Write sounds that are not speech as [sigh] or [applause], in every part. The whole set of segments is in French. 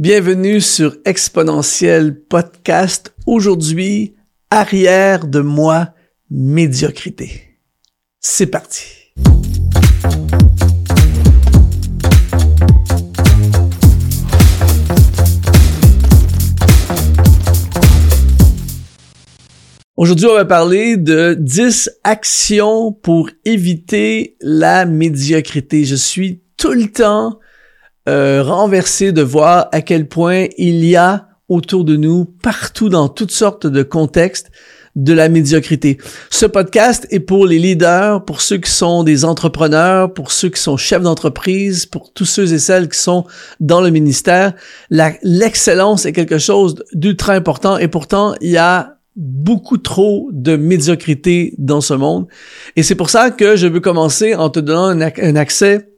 Bienvenue sur Exponentiel Podcast. Aujourd'hui, arrière de moi, médiocrité. C'est parti. Aujourd'hui, on va parler de 10 actions pour éviter la médiocrité. Je suis tout le temps euh, renversé de voir à quel point il y a autour de nous, partout dans toutes sortes de contextes, de la médiocrité. Ce podcast est pour les leaders, pour ceux qui sont des entrepreneurs, pour ceux qui sont chefs d'entreprise, pour tous ceux et celles qui sont dans le ministère. L'excellence est quelque chose d'ultra important et pourtant il y a beaucoup trop de médiocrité dans ce monde. Et c'est pour ça que je veux commencer en te donnant un, accès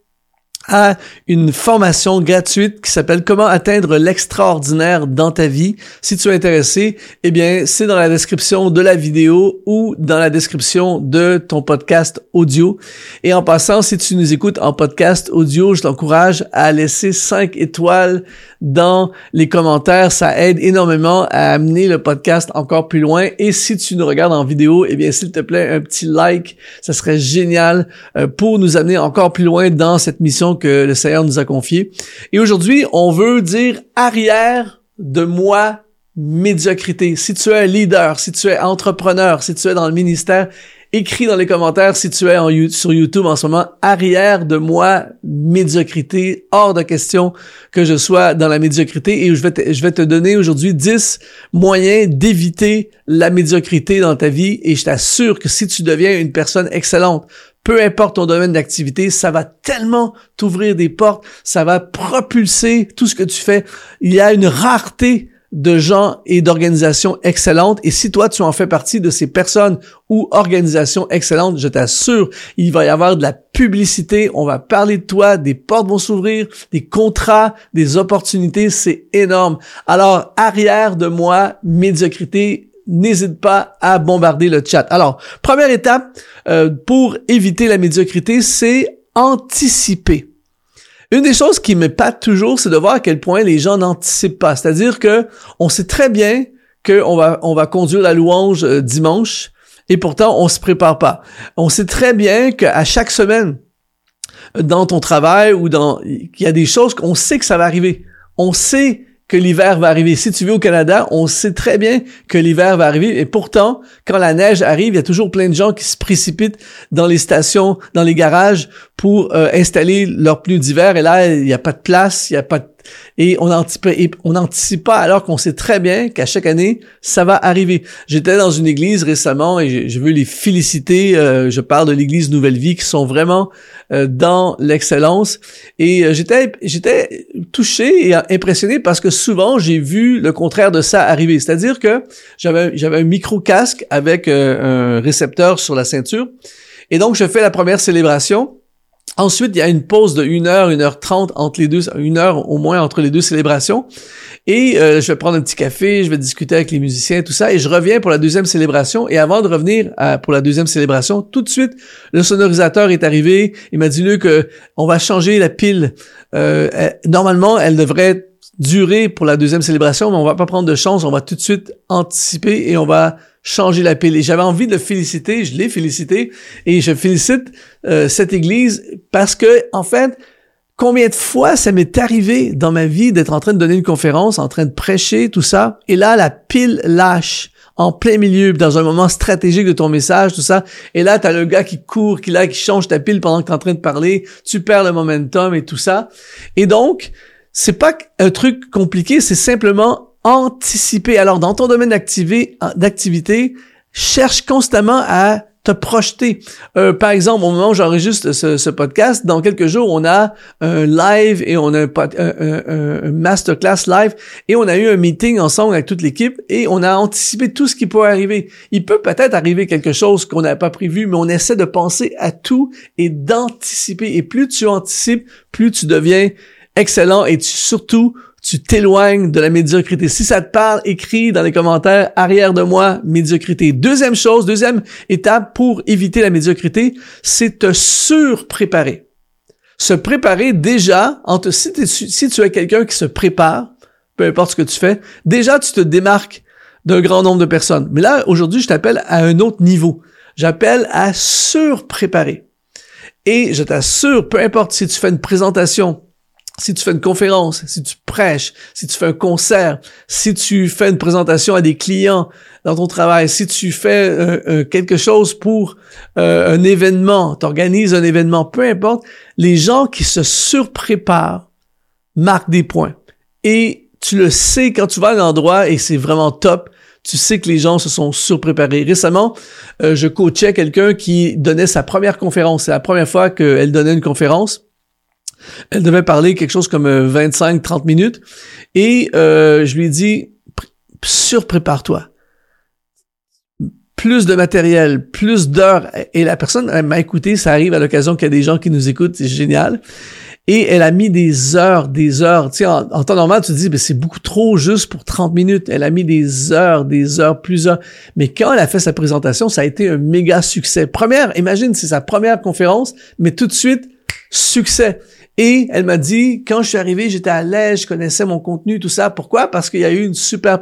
à une formation gratuite qui s'appelle Comment atteindre l'extraordinaire dans ta vie. Si tu es intéressé, eh bien, c'est dans la description de la vidéo ou dans la description de ton podcast audio. Et en passant, si tu nous écoutes en podcast audio, je t'encourage à laisser 5 étoiles dans les commentaires. Ça aide énormément à amener le podcast encore plus loin. Et si tu nous regardes en vidéo, eh bien, s'il te plaît, un petit like. Ça serait génial euh, pour nous amener encore plus loin dans cette mission que le Seigneur nous a confié. Et aujourd'hui, on veut dire arrière de moi médiocrité. Si tu es leader, si tu es entrepreneur, si tu es dans le ministère, écris dans les commentaires si tu es sur YouTube en ce moment, arrière de moi, médiocrité, hors de question que je sois dans la médiocrité et je vais te, je vais te donner aujourd'hui 10 moyens d'éviter la médiocrité dans ta vie et je t'assure que si tu deviens une personne excellente, peu importe ton domaine d'activité, ça va tellement t'ouvrir des portes, ça va propulser tout ce que tu fais. Il y a une rareté de gens et d'organisations excellentes. Et si toi, tu en fais partie de ces personnes ou organisations excellentes, je t'assure, il va y avoir de la publicité, on va parler de toi, des portes vont s'ouvrir, des contrats, des opportunités, c'est énorme. Alors, arrière de moi, médiocrité, n'hésite pas à bombarder le chat. Alors, première étape euh, pour éviter la médiocrité, c'est anticiper. Une des choses qui m'épate toujours, c'est de voir à quel point les gens n'anticipent pas. C'est-à-dire que on sait très bien qu'on va, on va conduire la louange euh, dimanche et pourtant on se prépare pas. On sait très bien qu'à chaque semaine, dans ton travail ou dans, qu'il y a des choses qu'on sait que ça va arriver. On sait que l'hiver va arriver. Si tu vis au Canada, on sait très bien que l'hiver va arriver. Et pourtant, quand la neige arrive, il y a toujours plein de gens qui se précipitent dans les stations, dans les garages pour euh, installer leurs pneus d'hiver. Et là, il n'y a pas de place, il n'y a pas de et on n'anticipe on anticipe pas alors qu'on sait très bien qu'à chaque année ça va arriver. J'étais dans une église récemment et je, veux les féliciter. Euh, je parle de l'église Nouvelle Vie qui sont vraiment euh, dans l'excellence et euh, j'étais j'étais touché et impressionné parce que souvent j'ai vu le contraire de ça arriver. C'est-à-dire que j'avais j'avais un micro casque avec un récepteur sur la ceinture et donc je fais la première célébration Ensuite, il y a une pause de 1 heure, 1 heure 30 entre les deux, une heure au moins entre les deux célébrations. Et euh, je vais prendre un petit café, je vais discuter avec les musiciens, tout ça, et je reviens pour la deuxième célébration. Et avant de revenir pour la deuxième célébration, tout de suite, le sonorisateur est arrivé. Il m'a dit, Luc, euh, on va changer la pile. Euh, normalement, elle devrait durer pour la deuxième célébration, mais on va pas prendre de chance, on va tout de suite anticiper et on va changer la pile. Et j'avais envie de féliciter, je l'ai félicité, et je félicite euh, cette Église parce que, en fait, combien de fois ça m'est arrivé dans ma vie d'être en train de donner une conférence, en train de prêcher, tout ça, et là, la pile lâche en plein milieu, dans un moment stratégique de ton message, tout ça. Et là, t'as le gars qui court, qui là, qui change ta pile pendant que t'es en train de parler, tu perds le momentum et tout ça. Et donc, c'est pas un truc compliqué, c'est simplement anticiper. Alors, dans ton domaine d'activité, cherche constamment à te projeter. Euh, par exemple, au moment où j'enregistre ce, ce, podcast, dans quelques jours, on a un live et on a un, un, masterclass live et on a eu un meeting ensemble avec toute l'équipe et on a anticipé tout ce qui pourrait arriver. Il peut peut-être arriver quelque chose qu'on n'avait pas prévu, mais on essaie de penser à tout et d'anticiper. Et plus tu anticipes, plus tu deviens excellent et surtout tu t'éloignes de la médiocrité. Si ça te parle, écris dans les commentaires arrière de moi médiocrité. Deuxième chose, deuxième étape pour éviter la médiocrité, c'est te surpréparer. Se préparer déjà, si tu es quelqu'un qui se prépare, peu importe ce que tu fais, déjà tu te démarques d'un grand nombre de personnes. Mais là, aujourd'hui, je t'appelle à un autre niveau. J'appelle à surpréparer. Et je t'assure, peu importe si tu fais une présentation, si tu fais une conférence, si tu prêches, si tu fais un concert, si tu fais une présentation à des clients dans ton travail, si tu fais euh, euh, quelque chose pour euh, un événement, t'organises un événement, peu importe, les gens qui se surpréparent marquent des points. Et tu le sais quand tu vas à un endroit et c'est vraiment top, tu sais que les gens se sont surpréparés. Récemment, je coachais quelqu'un qui donnait sa première conférence. C'est la première fois qu'elle donnait une conférence. Elle devait parler quelque chose comme 25-30 euh, minutes. Et euh, je lui ai dit, surprépare-toi. Plus de matériel, plus d'heures. Et la personne m'a écouté, ça arrive à l'occasion qu'il y a des gens qui nous écoutent, c'est génial. Et elle a mis des heures, des heures. Tu sais, en, temps normal, tu te dis, ben, c'est beaucoup trop juste pour 30 minutes. Elle a mis des heures, des heures, plusieurs. Mais quand elle a fait sa présentation, ça a été un méga succès. Première, imagine, c'est sa première conférence, mais tout de suite, succès. Et elle m'a dit, quand je suis arrivé, j'étais à l'aise, je connaissais mon contenu, tout ça. Pourquoi? Parce qu'il y a eu une super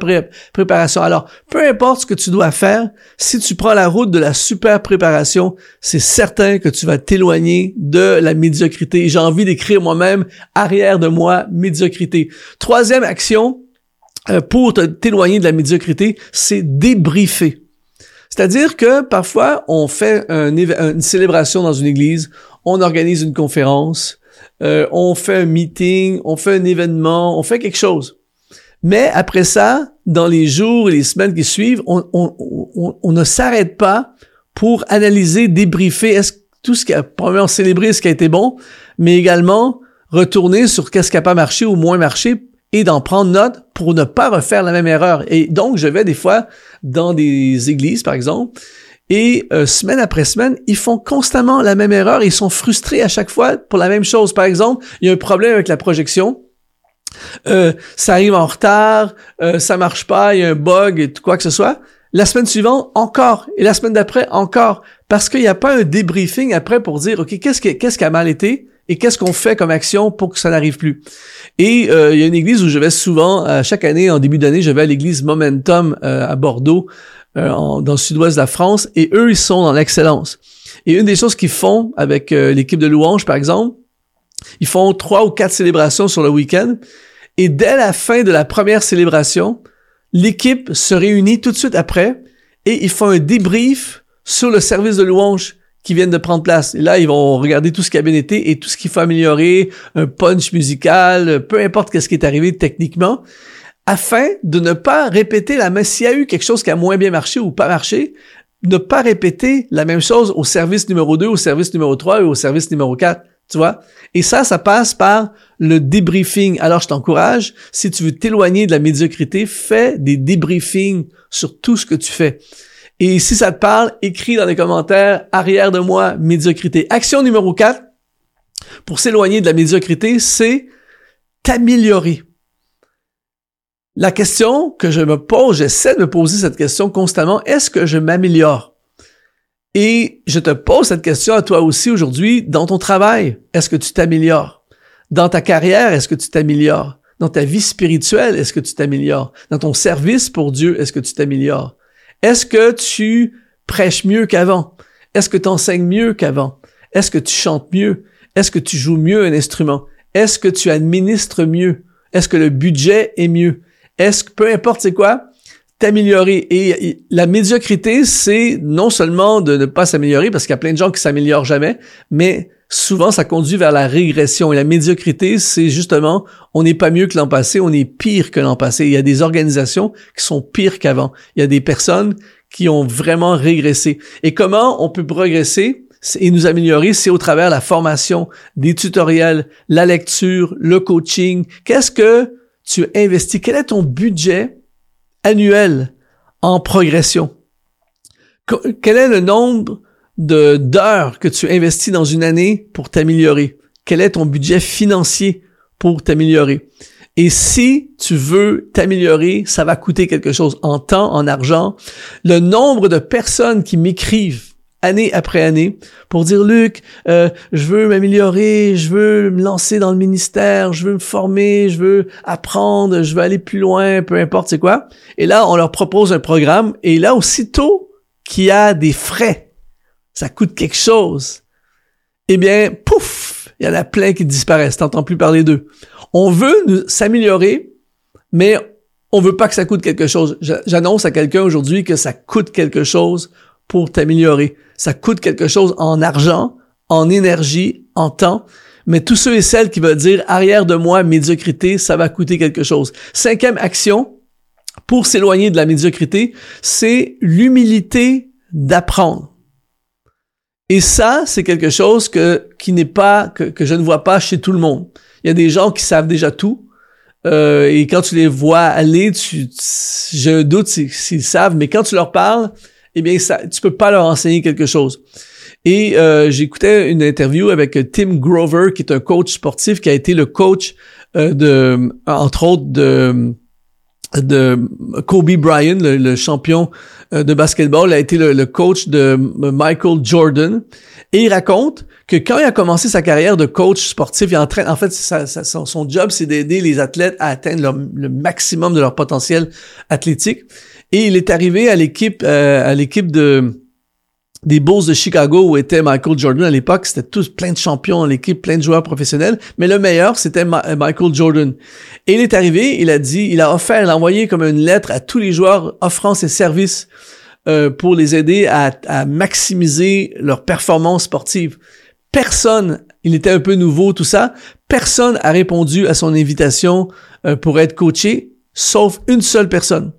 préparation. Alors, peu importe ce que tu dois faire, si tu prends la route de la super préparation, c'est certain que tu vas t'éloigner de la médiocrité. J'ai envie d'écrire moi-même, arrière de moi, médiocrité. Troisième action, euh, pour t'éloigner de la médiocrité, c'est débriefer. C'est-à-dire que parfois, on fait une célébration dans une église, on organise une conférence, euh, on fait un meeting, on fait un événement, on fait quelque chose. Mais après ça, dans les jours et les semaines qui suivent, on, ne s'arrête pas pour analyser, débriefer est-ce tout ce qui a probablement célébrer ce qui a été bon, mais également retourner sur qu'est-ce qui a pas marché ou moins marché et d'en prendre note pour ne pas refaire la même erreur. Et donc, je vais des fois dans des églises, par exemple, et euh, semaine après semaine, ils font constamment la même erreur. Ils sont frustrés à chaque fois pour la même chose. Par exemple, il y a un problème avec la projection. Euh, ça arrive en retard, euh, ça marche pas, il y a un bug et quoi que ce soit. La semaine suivante, encore. Et la semaine d'après, encore. Parce qu'il n'y a pas un débriefing après pour dire, OK, qu'est-ce qui, qui a mal été et qu'est-ce qu'on fait comme action pour que ça n'arrive plus? Et euh, il y a une église où je vais souvent, chaque année, en début d'année, je vais à l'église Momentum à Bordeaux. Euh, dans le sud-ouest de la France, et eux, ils sont dans l'excellence. Et une des choses qu'ils font avec euh, l'équipe de louange, par exemple, ils font trois ou quatre célébrations sur le week-end, et dès la fin de la première célébration, l'équipe se réunit tout de suite après, et ils font un débrief sur le service de louange qui viennent de prendre place. Et là, ils vont regarder tout ce qui a bien été et tout ce qu'il faut améliorer, un punch musical, peu importe qu'est-ce qui est arrivé techniquement afin de ne pas répéter la même, s'il y a eu quelque chose qui a moins bien marché ou pas marché, ne pas répéter la même chose au service numéro 2, au service numéro 3 et au service numéro 4. Tu vois? Et ça, ça passe par le débriefing. Alors, je t'encourage, si tu veux t'éloigner de la médiocrité, fais des débriefings sur tout ce que tu fais. Et si ça te parle, écris dans les commentaires, arrière de moi, médiocrité. Action numéro 4, pour s'éloigner de la médiocrité, c'est t'améliorer. La question que je me pose, j'essaie de me poser cette question constamment, est-ce que je m'améliore? Et je te pose cette question à toi aussi aujourd'hui dans ton travail. Est-ce que tu t'améliores? Dans ta carrière, est-ce que tu t'améliores? Dans ta vie spirituelle, est-ce que tu t'améliores? Dans ton service pour Dieu, est-ce que tu t'améliores? Est-ce que tu prêches mieux qu'avant? Est-ce que tu enseignes mieux qu'avant? Est-ce que tu chantes mieux? Est-ce que tu joues mieux un instrument? Est-ce que tu administres mieux? Est-ce que le budget est mieux? Est-ce que, peu importe c'est quoi, t'améliorer. Et la médiocrité, c'est non seulement de ne pas s'améliorer, parce qu'il y a plein de gens qui s'améliorent jamais, mais souvent ça conduit vers la régression. Et la médiocrité, c'est justement, on n'est pas mieux que l'an passé, on est pire que l'an passé. Il y a des organisations qui sont pires qu'avant. Il y a des personnes qui ont vraiment régressé. Et comment on peut progresser et nous améliorer, c'est au travers la formation, des tutoriels, la lecture, le coaching. Qu'est-ce que tu investis? Quel est ton budget annuel en progression? Quel est le nombre d'heures que tu investis dans une année pour t'améliorer? Quel est ton budget financier pour t'améliorer? Et si tu veux t'améliorer, ça va coûter quelque chose en temps, en argent. Le nombre de personnes qui m'écrivent année après année pour dire Luc, euh, je veux m'améliorer, je veux me lancer dans le ministère, je veux me former, je veux apprendre, je veux aller plus loin, peu importe c'est quoi. Et là, on leur propose un programme et là aussitôt qu'il y a des frais, ça coûte quelque chose. Eh bien, pouf, il y en a plein qui disparaissent. T'entends plus parler d'eux. On veut s'améliorer, mais on veut pas que ça coûte quelque chose. J'annonce à quelqu'un aujourd'hui que ça coûte quelque chose pour t'améliorer. Ça coûte quelque chose en argent, en énergie, en temps. Mais tous ceux et celles qui veulent dire arrière de moi médiocrité, ça va coûter quelque chose. Cinquième action pour s'éloigner de la médiocrité, c'est l'humilité d'apprendre. Et ça, c'est quelque chose que qui n'est pas que, que je ne vois pas chez tout le monde. Il y a des gens qui savent déjà tout, euh, et quand tu les vois aller, tu, je doute s'ils savent, mais quand tu leur parles, eh bien, ça, tu peux pas leur enseigner quelque chose. Et euh, j'écoutais une interview avec Tim Grover, qui est un coach sportif, qui a été le coach euh, de, entre autres, de de Kobe Bryant, le, champion euh, de basketball, a été le, coach de Michael Jordan. Et il raconte que quand il a commencé sa carrière de coach sportif, il entraîne, en fait, son, job, c'est d'aider les athlètes à atteindre le maximum de leur potentiel athlétique. Et il est arrivé à l'équipe, euh, à l'équipe de des Bulls de Chicago où était Michael Jordan à l'époque. C'était tous plein de champions l'équipe, plein de joueurs professionnels. Mais le meilleur, c'était euh, Michael Jordan. Et il est arrivé, il a dit, il a offert, il a envoyé comme une lettre à tous les joueurs offrant ses services euh, pour les aider à, à maximiser leur performance sportive. Personne, il était un peu nouveau, tout ça. Personne a répondu à son invitation euh, pour être coaché, sauf une seule personne.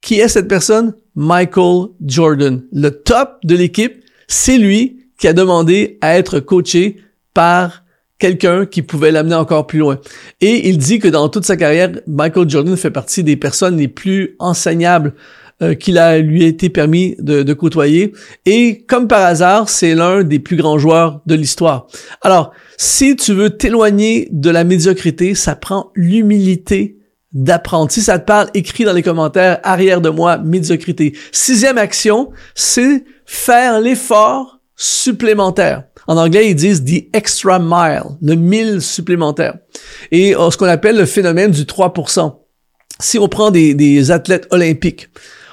Qui est cette personne? Michael Jordan. Le top de l'équipe, c'est lui qui a demandé à être coaché par quelqu'un qui pouvait l'amener encore plus loin. Et il dit que dans toute sa carrière, Michael Jordan fait partie des personnes les plus enseignables euh, qu'il a lui été permis de côtoyer. Et comme par hasard, c'est l'un des plus grands joueurs de l'histoire. Alors, si tu veux t'éloigner de la médiocrité, ça prend l'humilité d'apprendre. Si ça te parle, écris dans les commentaires arrière de moi médiocrité. Sixième action, c'est faire l'effort supplémentaire. En anglais, ils disent the extra mile, le mille supplémentaire. Et euh, ce qu'on appelle le phénomène du 3%. Si on prend des, athlètes olympiques,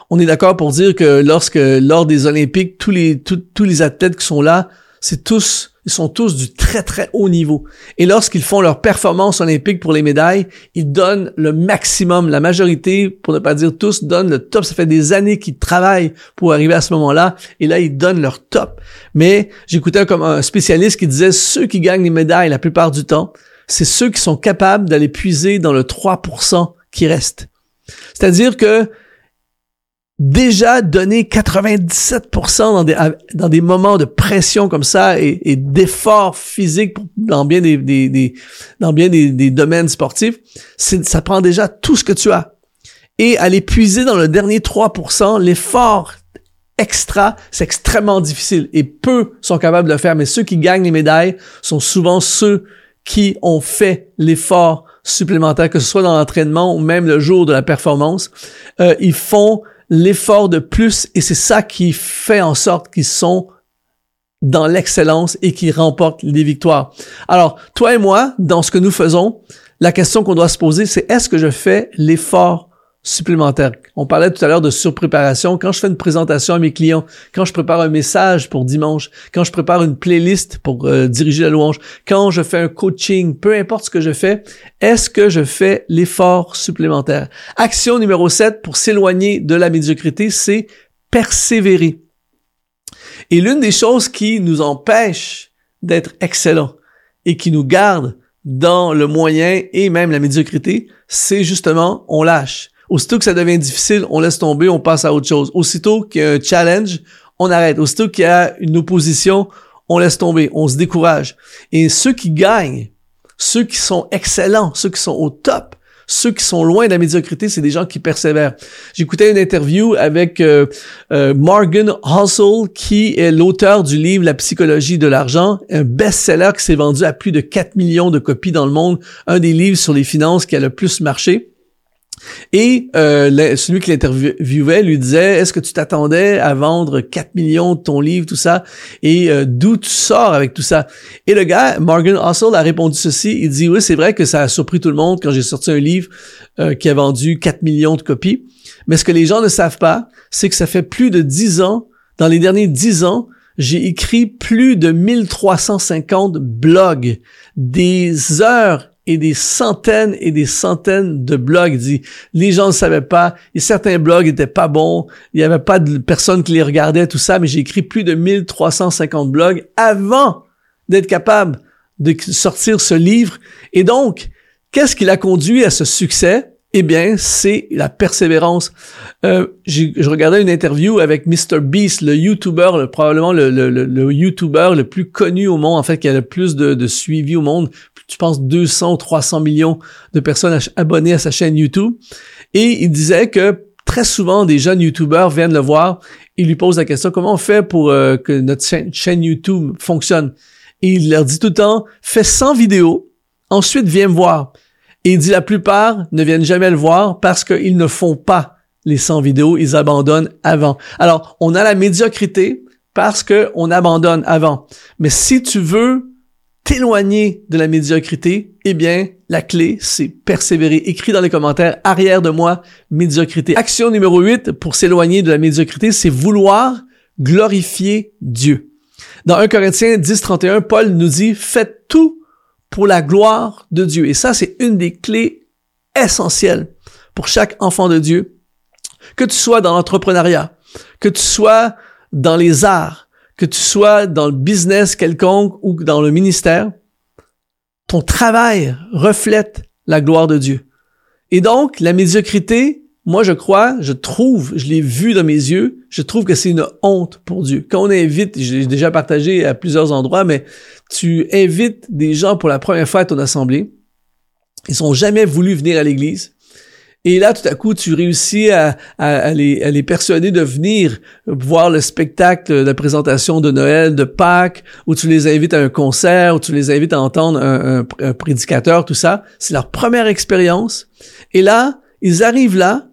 on est d'accord pour dire que lorsque lors des Olympiques, tous les athlètes qui sont là, c'est tous ils sont tous du très très haut niveau. Et lorsqu'ils font leur performance olympique pour les médailles, ils donnent le maximum. La majorité, pour ne pas dire tous, donnent le top. Ça fait des années qu'ils travaillent pour arriver à ce moment-là. Et là, ils donnent leur top. Mais j'écoutais comme un spécialiste qui disait ceux qui gagnent les médailles la plupart du temps, c'est ceux qui sont capables d'aller puiser dans le 3% qui reste. C'est-à-dire que déjà donné 97% dans des, dans des moments de pression comme ça et, et d'efforts physiques dans bien des, des, des dans bien des, des domaines sportifs, ça prend déjà tout ce que tu as. Et aller puiser dans le dernier 3%, l'effort extra, c'est extrêmement difficile et peu sont capables de le faire. Mais ceux qui gagnent les médailles sont souvent ceux qui ont fait l'effort supplémentaire, que ce soit dans l'entraînement ou même le jour de la performance. Euh, ils font l'effort de plus et c'est ça qui fait en sorte qu'ils sont dans l'excellence et qui remportent les victoires. Alors, toi et moi, dans ce que nous faisons, la question qu'on doit se poser, c'est est-ce que je fais l'effort supplémentaire. On parlait tout à l'heure de surpréparation. Quand je fais une présentation à mes clients, quand je prépare un message pour dimanche, quand je prépare une playlist pour euh, diriger la louange, quand je fais un coaching, peu importe ce que je fais, est-ce que je fais l'effort supplémentaire? Action numéro 7 pour s'éloigner de la médiocrité, c'est persévérer. Et l'une des choses qui nous empêche d'être excellents et qui nous garde dans le moyen et même la médiocrité, c'est justement on lâche. Aussitôt que ça devient difficile, on laisse tomber, on passe à autre chose. Aussitôt qu'il y a un challenge, on arrête. Aussitôt qu'il y a une opposition, on laisse tomber, on se décourage. Et ceux qui gagnent, ceux qui sont excellents, ceux qui sont au top, ceux qui sont loin de la médiocrité, c'est des gens qui persévèrent. J'écoutais une interview avec euh, euh, Morgan Housel, qui est l'auteur du livre La psychologie de l'argent, un best-seller qui s'est vendu à plus de 4 millions de copies dans le monde, un des livres sur les finances qui a le plus marché. Et euh, celui qui l'interviewait lui disait Est-ce que tu t'attendais à vendre 4 millions de ton livre, tout ça Et euh, d'où tu sors avec tout ça Et le gars, Morgan Hossel, a répondu ceci. Il dit Oui, c'est vrai que ça a surpris tout le monde quand j'ai sorti un livre euh, qui a vendu 4 millions de copies. Mais ce que les gens ne savent pas, c'est que ça fait plus de 10 ans, dans les derniers 10 ans, j'ai écrit plus de 1350 blogs, des heures et des centaines et des centaines de blogs. dit, les gens ne savaient pas, et certains blogs étaient pas bons, il n'y avait pas de personnes qui les regardaient, tout ça, mais j'ai écrit plus de 1350 blogs avant d'être capable de sortir ce livre. Et donc, qu'est-ce qui l'a conduit à ce succès? Eh bien, c'est la persévérance. Euh, je regardais une interview avec Mr. Beast, le YouTuber, probablement le, le, le, YouTuber le plus connu au monde, en fait, qui a le plus de, de suivi au monde. Je pense 200 ou 300 millions de personnes abonnées à sa chaîne YouTube. Et il disait que très souvent, des jeunes YouTubers viennent le voir et lui posent la question, comment on fait pour euh, que notre chaîne YouTube fonctionne? Et il leur dit tout le temps, fais 100 vidéos, ensuite viens me voir. Et il dit la plupart ne viennent jamais le voir parce qu'ils ne font pas les 100 vidéos, ils abandonnent avant. Alors, on a la médiocrité parce qu'on abandonne avant. Mais si tu veux t'éloigner de la médiocrité, eh bien, la clé, c'est persévérer. Écris dans les commentaires, arrière de moi, médiocrité. Action numéro 8 pour s'éloigner de la médiocrité, c'est vouloir glorifier Dieu. Dans 1 Corinthiens 10, 31, Paul nous dit, faites tout pour la gloire de Dieu. Et ça, c'est une des clés essentielles pour chaque enfant de Dieu. Que tu sois dans l'entrepreneuriat, que tu sois dans les arts, que tu sois dans le business quelconque ou dans le ministère, ton travail reflète la gloire de Dieu. Et donc, la médiocrité, moi, je crois, je trouve, je l'ai vu dans mes yeux, je trouve que c'est une honte pour Dieu. Quand on invite, j'ai déjà partagé à plusieurs endroits, mais tu invites des gens pour la première fois à ton assemblée, ils sont jamais voulu venir à l'église. Et là, tout à coup, tu réussis à, à, les, à, les, persuader de venir voir le spectacle de présentation de Noël, de Pâques, ou tu les invites à un concert, ou tu les invites à entendre un prédicateur, tout ça. C'est leur première expérience. Et là, ils arrivent là,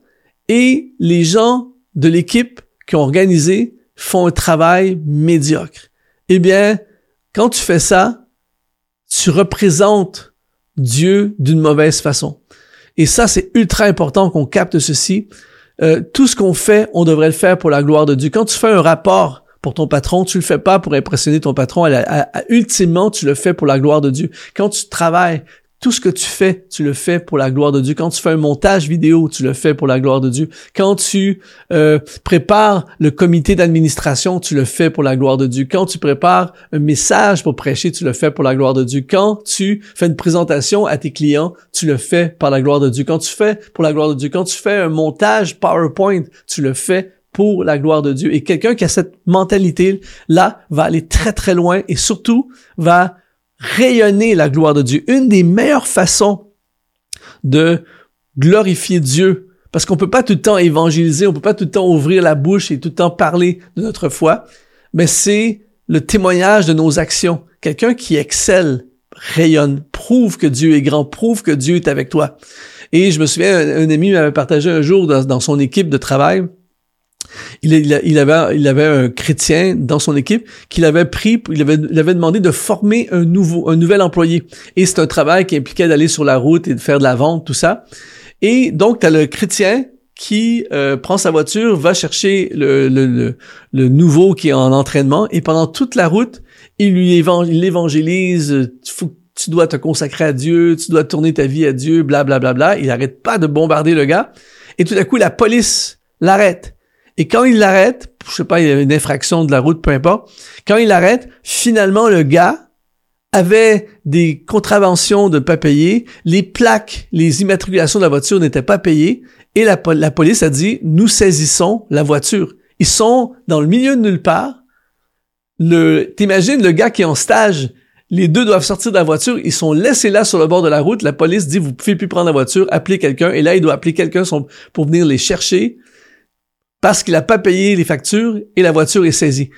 et les gens de l'équipe qui ont organisé font un travail médiocre. Eh bien, quand tu fais ça, tu représentes Dieu d'une mauvaise façon. Et ça, c'est ultra important qu'on capte ceci. Euh, tout ce qu'on fait, on devrait le faire pour la gloire de Dieu. Quand tu fais un rapport pour ton patron, tu le fais pas pour impressionner ton patron. ultimement, tu le fais pour la gloire de Dieu. Quand tu travailles, tout ce que tu fais, tu le fais pour la gloire de Dieu. Quand tu fais un montage vidéo, tu le fais pour la gloire de Dieu. Quand tu euh, prépares le comité d'administration, tu le fais pour la gloire de Dieu. Quand tu prépares un message pour prêcher, tu le fais pour la gloire de Dieu. Quand tu fais une présentation à tes clients, tu le fais par la gloire de Dieu. Quand tu fais pour la gloire de Dieu. Quand tu fais un montage PowerPoint, tu le fais pour la gloire de Dieu. Et quelqu'un qui a cette mentalité-là va aller très très loin et surtout va rayonner la gloire de Dieu. Une des meilleures façons de glorifier Dieu, parce qu'on peut pas tout le temps évangéliser, on peut pas tout le temps ouvrir la bouche et tout le temps parler de notre foi, mais c'est le témoignage de nos actions. Quelqu'un qui excelle, rayonne, prouve que Dieu est grand, prouve que Dieu est avec toi. Et je me souviens, un, ami m'avait partagé un jour dans son équipe de travail, il, avait, un chrétien dans son équipe qu'il avait pris, il avait, avait demandé de former un nouveau, un nouvel employé. Et c'est un travail qui impliquait d'aller sur la route et de faire de la vente, tout ça. Et donc, tu as le chrétien qui euh, prend sa voiture, va chercher le, nouveau qui est en entraînement, et pendant toute la route, il lui évangélise, évangélise tu dois te consacrer à Dieu, tu dois tourner ta vie à Dieu, bla bla bla bla. Il arrête pas de bombarder le gars. Et tout à coup, la police l'arrête. Et quand il l'arrête, je sais pas, il y a une infraction de la route, peu importe, quand il l'arrête, finalement, le gars avait des contraventions de pas payer, les plaques, les immatriculations de la voiture n'étaient pas payées, et la, police a dit, nous saisissons la voiture. Ils sont dans le milieu de nulle part. Le, t'imagines le gars qui est en stage, les deux doivent sortir de la voiture, ils sont laissés là sur le bord de la route, la police dit, vous pouvez plus prendre la voiture, appelez quelqu'un, et là, il doit appeler quelqu'un pour venir les chercher parce qu'il n'a pas payé les factures et la voiture est saisie.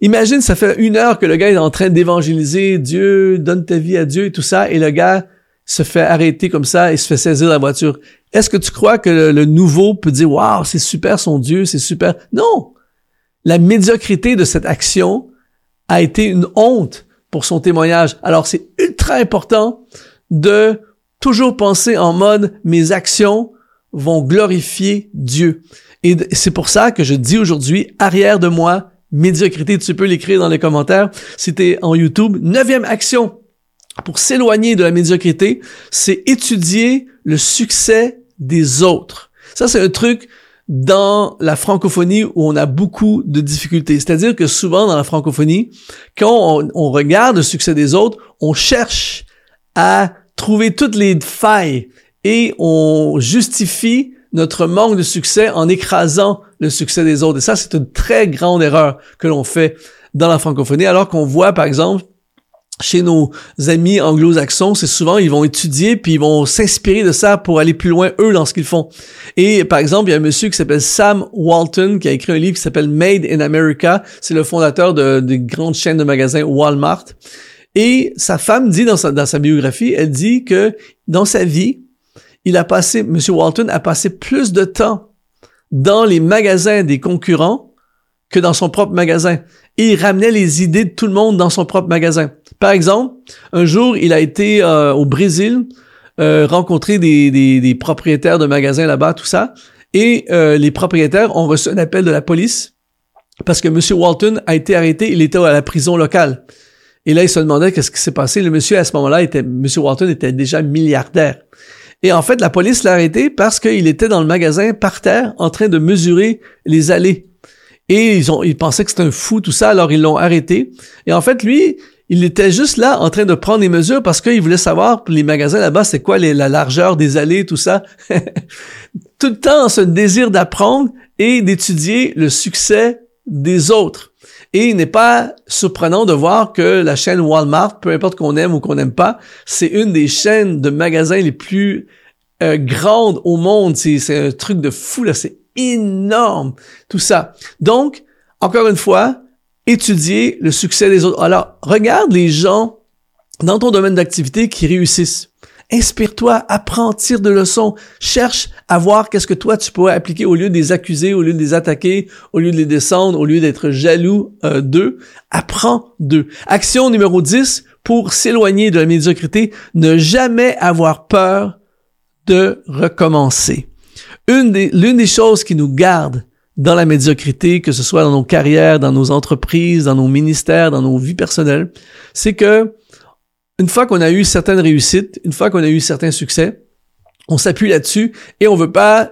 Imagine, ça fait une heure que le gars est en train d'évangéliser Dieu, donne ta vie à Dieu et tout ça, et le gars se fait arrêter comme ça et se fait saisir la voiture. Est-ce que tu crois que le, le nouveau peut dire, waouh, c'est super son Dieu, c'est super? Non! La médiocrité de cette action a été une honte pour son témoignage. Alors c'est ultra important de toujours penser en mode mes actions vont glorifier Dieu. Et c'est pour ça que je dis aujourd'hui, arrière de moi, médiocrité, tu peux l'écrire dans les commentaires. C'était en YouTube. Neuvième action pour s'éloigner de la médiocrité, c'est étudier le succès des autres. Ça, c'est un truc dans la francophonie où on a beaucoup de difficultés. C'est-à-dire que souvent dans la francophonie, quand on, regarde le succès des autres, on cherche à trouver toutes les failles et on justifie notre manque de succès en écrasant le succès des autres. Et ça, c'est une très grande erreur que l'on fait dans la francophonie, alors qu'on voit, par exemple, chez nos amis anglo-saxons, c'est souvent ils vont étudier puis ils vont s'inspirer de ça pour aller plus loin eux dans ce qu'ils font. Et par exemple, il y a un monsieur qui s'appelle Sam Walton qui a écrit un livre qui s'appelle Made in America. C'est le fondateur de, des grandes chaînes de magasins Walmart. Et sa femme dit dans sa, dans sa biographie, elle dit que dans sa vie, il a passé, monsieur Walton a passé plus de temps dans les magasins des concurrents que dans son propre magasin. Et il ramenait les idées de tout le monde dans son propre magasin. Par exemple, un jour, il a été euh, au Brésil, euh, rencontrer des, des, propriétaires de magasins là-bas, tout ça. Et euh, les propriétaires ont reçu un appel de la police parce que M. Walton a été arrêté, il était à la prison locale. Et là, il se demandait qu'est-ce qui s'est passé. Le monsieur, à ce moment-là, était, M. Walton était déjà milliardaire. Et en fait, la police l'a arrêté parce qu'il était dans le magasin par terre en train de mesurer les allées. Et ils ont, pensaient que c'était un fou, tout ça, alors ils l'ont arrêté. Et en fait, lui, il était juste là en train de prendre des mesures parce qu'il voulait savoir les magasins là-bas, c'est quoi la largeur des allées, tout ça. [laughs] tout le temps, ce désir d'apprendre et d'étudier le succès des autres. Et il n'est pas surprenant de voir que la chaîne Walmart, peu importe qu'on aime ou qu'on n'aime pas, c'est une des chaînes de magasins les plus euh, grandes au monde. C'est un truc de fou, là. C'est énorme, tout ça. Donc, encore une fois, étudier le succès des autres. Alors, regarde les gens dans ton domaine d'activité qui réussissent. Inspire-toi, apprends, tire de leçons, cherche à voir qu'est-ce que toi tu pourrais appliquer au lieu de les accuser, au lieu de les attaquer, au lieu de les descendre, au lieu d'être jaloux euh, d'eux. Apprends d'eux. Action numéro 10 pour s'éloigner de la médiocrité, ne jamais avoir peur de recommencer. Une l'une des choses qui nous garde dans la médiocrité, que ce soit dans nos carrières, dans nos entreprises, dans nos ministères, dans nos vies personnelles, c'est que une fois qu'on a eu certaines réussites, une fois qu'on a eu certains succès, on s'appuie là-dessus et on veut pas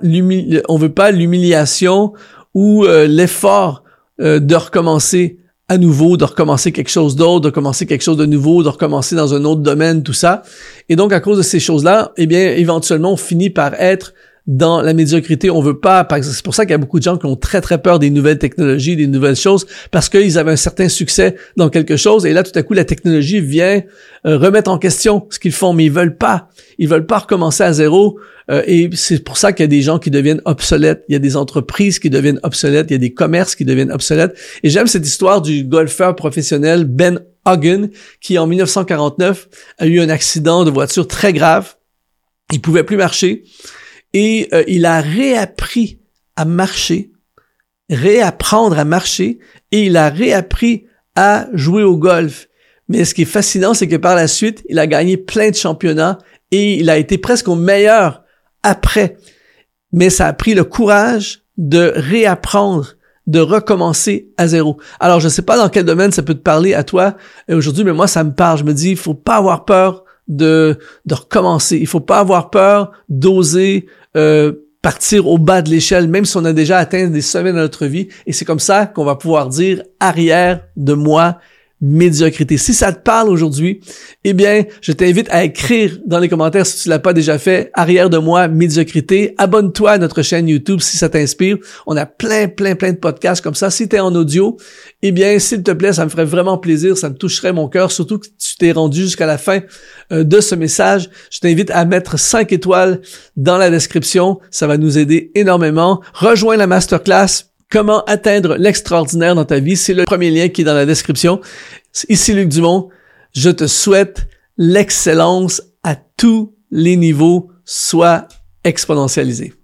on veut pas l'humiliation ou euh, l'effort euh, de recommencer à nouveau, de recommencer quelque chose d'autre, de commencer quelque chose de nouveau, de recommencer dans un autre domaine, tout ça. Et donc, à cause de ces choses-là, eh bien, éventuellement, on finit par être dans la médiocrité. On veut pas, c'est pour ça qu'il y a beaucoup de gens qui ont très très peur des nouvelles technologies, des nouvelles choses, parce qu'ils avaient un certain succès dans quelque chose, et là tout à coup la technologie vient euh, remettre en question ce qu'ils font, mais ils veulent pas, ils veulent pas recommencer à zéro, euh, et c'est pour ça qu'il y a des gens qui deviennent obsolètes, il y a des entreprises qui deviennent obsolètes, il y a des commerces qui deviennent obsolètes, et j'aime cette histoire du golfeur professionnel Ben Hogan, qui en 1949 a eu un accident de voiture très grave, il pouvait plus marcher et euh, il a réappris à marcher, réapprendre à marcher, et il a réappris à jouer au golf. Mais ce qui est fascinant, c'est que par la suite, il a gagné plein de championnats et il a été presque au meilleur après. Mais ça a pris le courage de réapprendre, de recommencer à zéro. Alors, je ne sais pas dans quel domaine ça peut te parler à toi euh, aujourd'hui, mais moi, ça me parle. Je me dis, il faut pas avoir peur de, de recommencer. Il faut pas avoir peur d'oser euh, partir au bas de l'échelle, même si on a déjà atteint des sommets dans notre vie. Et c'est comme ça qu'on va pouvoir dire arrière de moi médiocrité. Si ça te parle aujourd'hui, eh bien, je t'invite à écrire dans les commentaires si tu l'as pas déjà fait, arrière de moi, médiocrité. Abonne-toi à notre chaîne YouTube si ça t'inspire. On a plein, plein, plein de podcasts comme ça. Si tu es en audio, eh bien, s'il te plaît, ça me ferait vraiment plaisir, ça me toucherait mon cœur, surtout que tu t'es rendu jusqu'à la fin euh, de ce message. Je t'invite à mettre 5 étoiles dans la description. Ça va nous aider énormément. Rejoins la masterclass Comment atteindre l'extraordinaire dans ta vie? C'est le premier lien qui est dans la description. Ici Luc Dumont. Je te souhaite l'excellence à tous les niveaux. Sois exponentialiser.